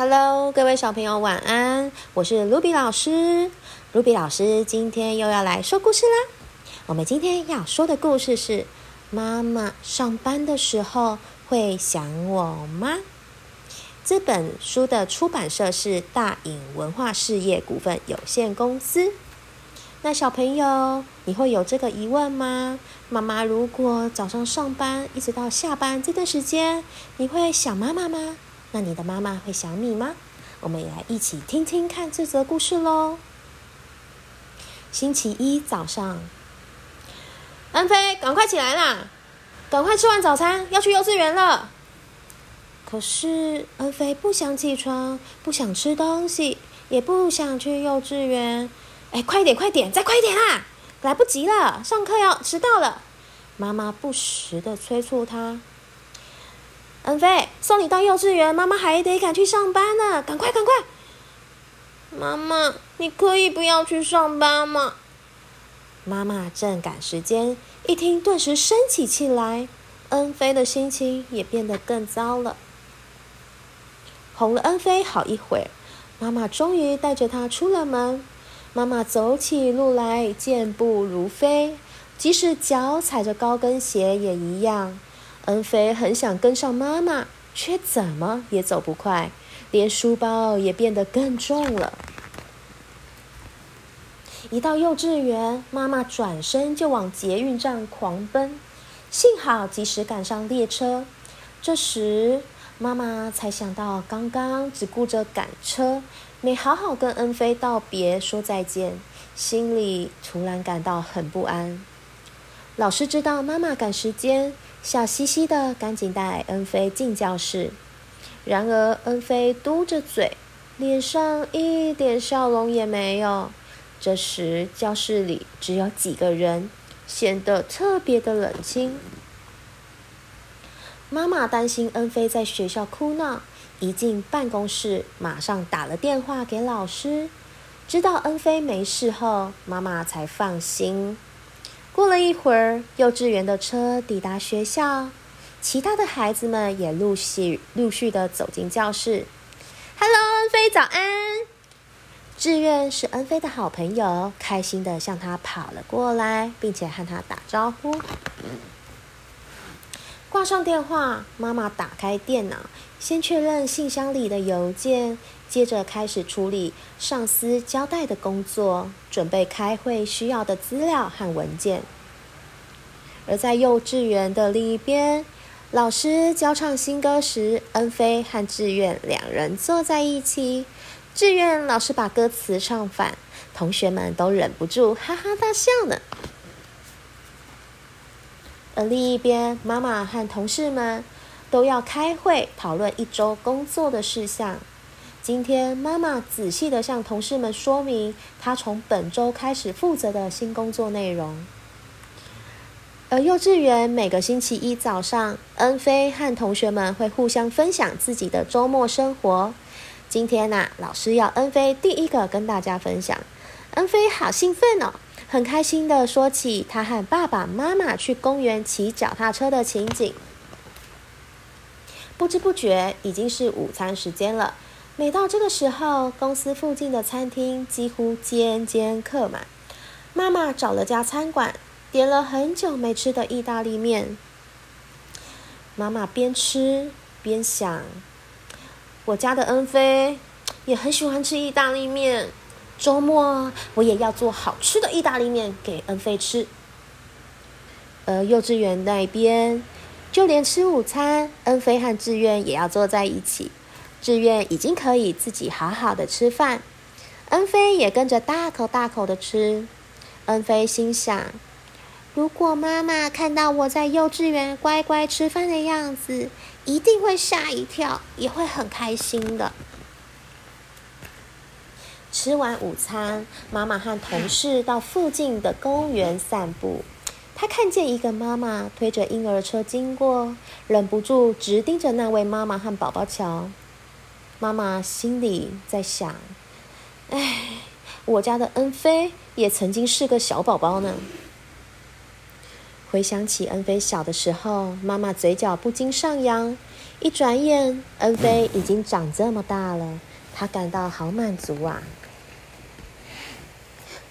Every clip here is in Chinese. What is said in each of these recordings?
Hello，各位小朋友，晚安！我是卢比老师。卢比老师今天又要来说故事啦。我们今天要说的故事是：妈妈上班的时候会想我吗？这本书的出版社是大隐文化事业股份有限公司。那小朋友，你会有这个疑问吗？妈妈如果早上上班一直到下班这段时间，你会想妈妈吗？那你的妈妈会想你吗？我们也来一起听听看这则故事喽。星期一早上，安飞，赶快起来啦！赶快吃完早餐，要去幼稚园了。可是安飞不想起床，不想吃东西，也不想去幼稚园。哎，快点，快点，再快点啦！来不及了，上课要迟到了。妈妈不时的催促他：“恩飞，送你到幼稚园，妈妈还得赶去上班呢，赶快，赶快！”妈妈，你可以不要去上班吗？妈妈正赶时间，一听顿时生起气来，恩飞的心情也变得更糟了。哄了恩飞好一会儿，妈妈终于带着他出了门。妈妈走起路来健步如飞，即使脚踩着高跟鞋也一样。恩飞很想跟上妈妈，却怎么也走不快，连书包也变得更重了。一到幼稚园，妈妈转身就往捷运站狂奔，幸好及时赶上列车。这时，妈妈才想到，刚刚只顾着赶车。没好好跟恩飞道别说再见，心里突然感到很不安。老师知道妈妈赶时间，笑嘻嘻的赶紧带恩飞进教室。然而恩飞嘟着嘴，脸上一点笑容也没有。这时教室里只有几个人，显得特别的冷清。妈妈担心恩飞在学校哭闹。一进办公室，马上打了电话给老师。知道恩飞没事后，妈妈才放心。过了一会儿，幼稚园的车抵达学校，其他的孩子们也陆续陆续的走进教室。Hello，恩菲，早安！志愿是恩菲的好朋友，开心的向他跑了过来，并且和他打招呼。挂上电话，妈妈打开电脑，先确认信箱里的邮件，接着开始处理上司交代的工作，准备开会需要的资料和文件。而在幼稚园的另一边，老师教唱新歌时，恩飞和志愿两人坐在一起。志愿老师把歌词唱反，同学们都忍不住哈哈大笑呢。而另一边，妈妈和同事们都要开会讨论一周工作的事项。今天，妈妈仔细的向同事们说明她从本周开始负责的新工作内容。而幼稚园每个星期一早上，恩飞和同学们会互相分享自己的周末生活。今天呐，老师要恩飞第一个跟大家分享。恩飞好兴奋哦！很开心的说起他和爸爸妈妈去公园骑脚踏车的情景。不知不觉已经是午餐时间了。每到这个时候，公司附近的餐厅几乎间间客满。妈妈找了家餐馆，点了很久没吃的意大利面。妈妈边吃边想：我家的恩菲也很喜欢吃意大利面。周末我也要做好吃的意大利面给恩菲吃。而幼稚园那边，就连吃午餐，恩菲和志愿也要坐在一起。志愿已经可以自己好好的吃饭，恩菲也跟着大口大口的吃。恩菲心想：如果妈妈看到我在幼稚园乖乖吃饭的样子，一定会吓一跳，也会很开心的。吃完午餐，妈妈和同事到附近的公园散步。她看见一个妈妈推着婴儿车经过，忍不住直盯着那位妈妈和宝宝瞧。妈妈心里在想：“哎，我家的恩菲也曾经是个小宝宝呢。”回想起恩菲小的时候，妈妈嘴角不禁上扬，一转眼，恩菲已经长这么大了，他感到好满足啊。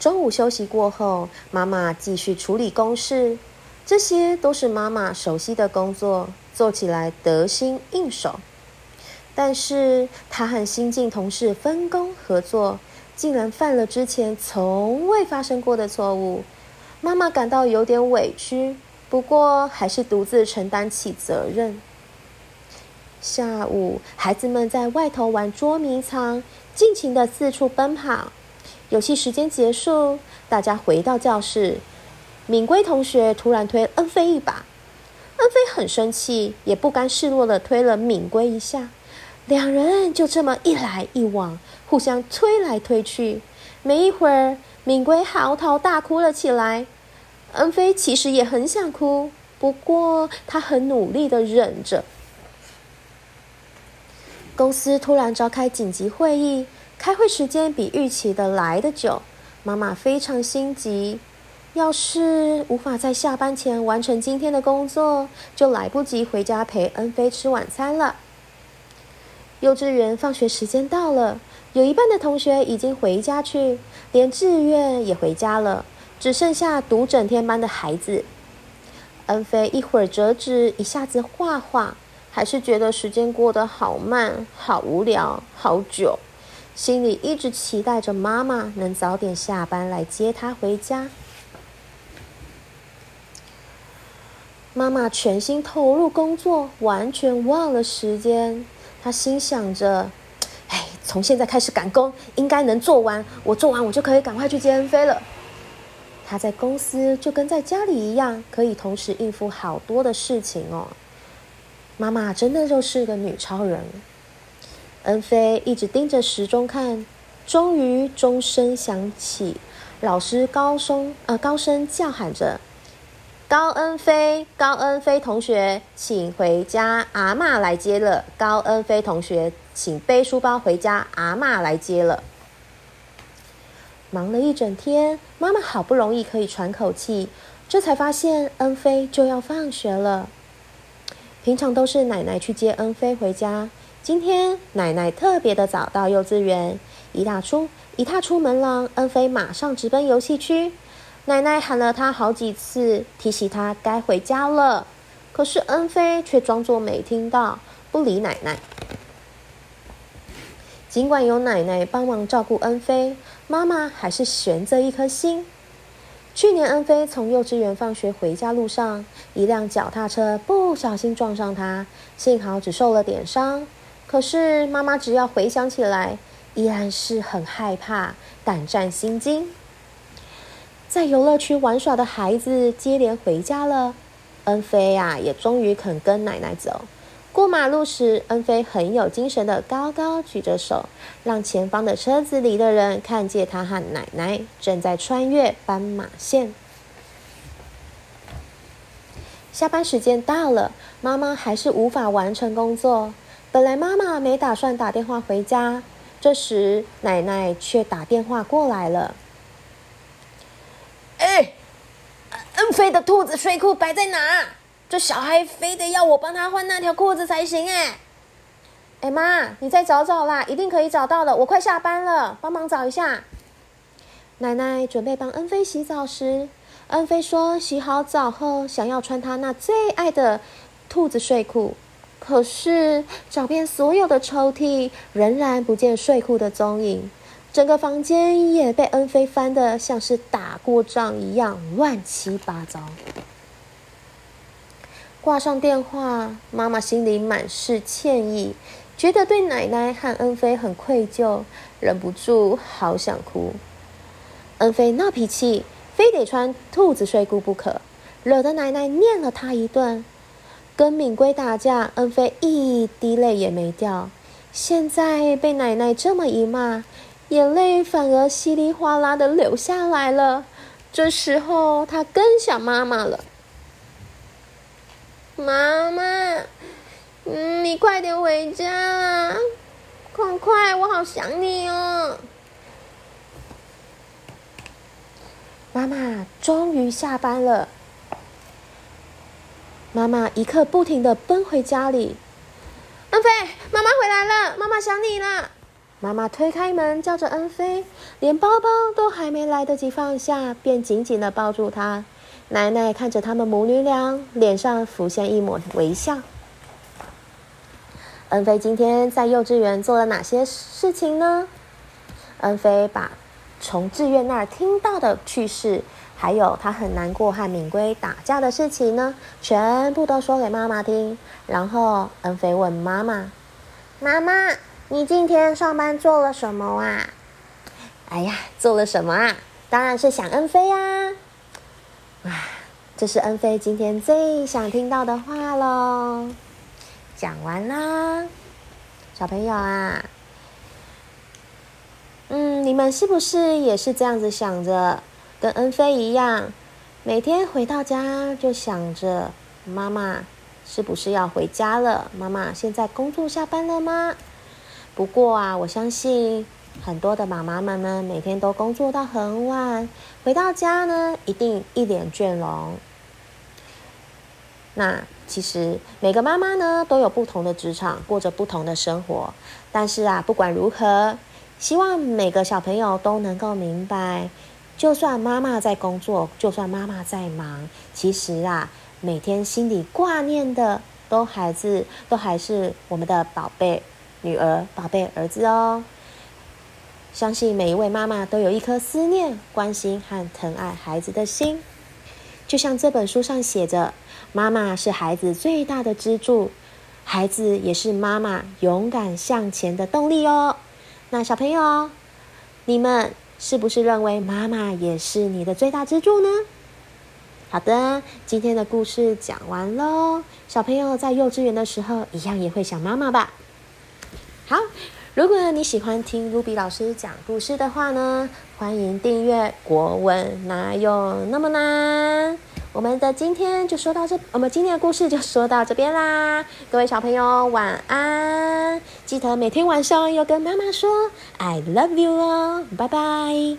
中午休息过后，妈妈继续处理公事，这些都是妈妈熟悉的工作，做起来得心应手。但是她和新进同事分工合作，竟然犯了之前从未发生过的错误，妈妈感到有点委屈，不过还是独自承担起责任。下午，孩子们在外头玩捉迷藏，尽情的四处奔跑。游戏时间结束，大家回到教室。敏圭同学突然推恩菲一把，恩菲很生气，也不甘示弱的推了敏圭一下。两人就这么一来一往，互相推来推去。没一会儿，敏圭嚎啕大哭了起来。恩菲其实也很想哭，不过他很努力的忍着。公司突然召开紧急会议，开会时间比预期的来得久。妈妈非常心急，要是无法在下班前完成今天的工作，就来不及回家陪恩菲吃晚餐了。幼稚园放学时间到了，有一半的同学已经回家去，连志愿也回家了，只剩下读整天班的孩子。恩菲一会儿折纸，一下子画画。还是觉得时间过得好慢、好无聊、好久，心里一直期待着妈妈能早点下班来接她回家。妈妈全心投入工作，完全忘了时间。她心想着：“哎，从现在开始赶工，应该能做完。我做完，我就可以赶快去接恩菲了。”她在公司就跟在家里一样，可以同时应付好多的事情哦。妈妈真的就是个女超人。恩菲一直盯着时钟看，终于钟声响起，老师高声呃高声叫喊着：“高恩菲，高恩菲同学，请回家，阿妈来接了。高恩菲同学，请背书包回家，阿妈来接了。”忙了一整天，妈妈好不容易可以喘口气，这才发现恩菲就要放学了。平常都是奶奶去接恩菲回家，今天奶奶特别的早到幼稚园，一踏出一踏出门廊，恩菲马上直奔游戏区。奶奶喊了她好几次，提醒她该回家了，可是恩菲却装作没听到，不理奶奶。尽管有奶奶帮忙照顾恩菲，妈妈还是悬着一颗心。去年，恩菲从幼稚园放学回家路上，一辆脚踏车不小心撞上她，幸好只受了点伤。可是妈妈只要回想起来，依然是很害怕，胆战心惊。在游乐区玩耍的孩子接连回家了，恩菲呀，也终于肯跟奶奶走。过马路时，恩菲很有精神的高高举着手，让前方的车子里的人看见他和奶奶正在穿越斑马线。下班时间到了，妈妈还是无法完成工作。本来妈妈没打算打电话回家，这时奶奶却打电话过来了。哎，恩菲的兔子睡裤摆在哪？这小孩非得要我帮他换那条裤子才行哎！哎妈，你再找找啦，一定可以找到的。我快下班了，帮忙找一下。奶奶准备帮恩菲洗澡时，恩菲说洗好澡后想要穿她那最爱的兔子睡裤，可是找遍所有的抽屉，仍然不见睡裤的踪影。整个房间也被恩菲翻得像是打过仗一样乱七八糟。挂上电话，妈妈心里满是歉意，觉得对奶奶和恩菲很愧疚，忍不住好想哭。恩菲闹脾气，非得穿兔子睡裤不可，惹得奶奶念了他一顿。跟敏圭打架，恩菲一滴泪也没掉，现在被奶奶这么一骂，眼泪反而稀里哗啦的流下来了。这时候，她更想妈妈了。妈妈，嗯，你快点回家，快快，我好想你哦！妈妈终于下班了，妈妈一刻不停的奔回家里。恩飞，妈妈回来了，妈妈想你了。妈妈推开门，叫着恩菲，连包包都还没来得及放下，便紧紧的抱住她。奶奶看着他们母女俩，脸上浮现一抹微笑。恩菲今天在幼稚园做了哪些事情呢？恩菲把从志愿那儿听到的趣事，还有他很难过和敏圭打架的事情呢，全部都说给妈妈听。然后恩菲问妈妈：“妈妈，你今天上班做了什么啊？”“哎呀，做了什么啊？当然是想恩菲啊！”啊，这是恩菲今天最想听到的话喽。讲完啦，小朋友啊，嗯，你们是不是也是这样子想着，跟恩菲一样，每天回到家就想着妈妈是不是要回家了？妈妈现在工作下班了吗？不过啊，我相信。很多的妈妈们呢，每天都工作到很晚，回到家呢，一定一脸倦容。那其实每个妈妈呢，都有不同的职场，过着不同的生活。但是啊，不管如何，希望每个小朋友都能够明白，就算妈妈在工作，就算妈妈在忙，其实啊，每天心里挂念的，都孩子，都还是我们的宝贝女儿、宝贝儿子哦。相信每一位妈妈都有一颗思念、关心和疼爱孩子的心，就像这本书上写着：“妈妈是孩子最大的支柱，孩子也是妈妈勇敢向前的动力哦。”那小朋友，你们是不是认为妈妈也是你的最大支柱呢？好的，今天的故事讲完喽。小朋友在幼稚园的时候，一样也会想妈妈吧？好。如果你喜欢听卢比老师讲故事的话呢，欢迎订阅《国文哪有那么难》。我们的今天就说到这，我们今天的故事就说到这边啦。各位小朋友晚安，记得每天晚上要跟妈妈说 “I love you” 哦，拜拜。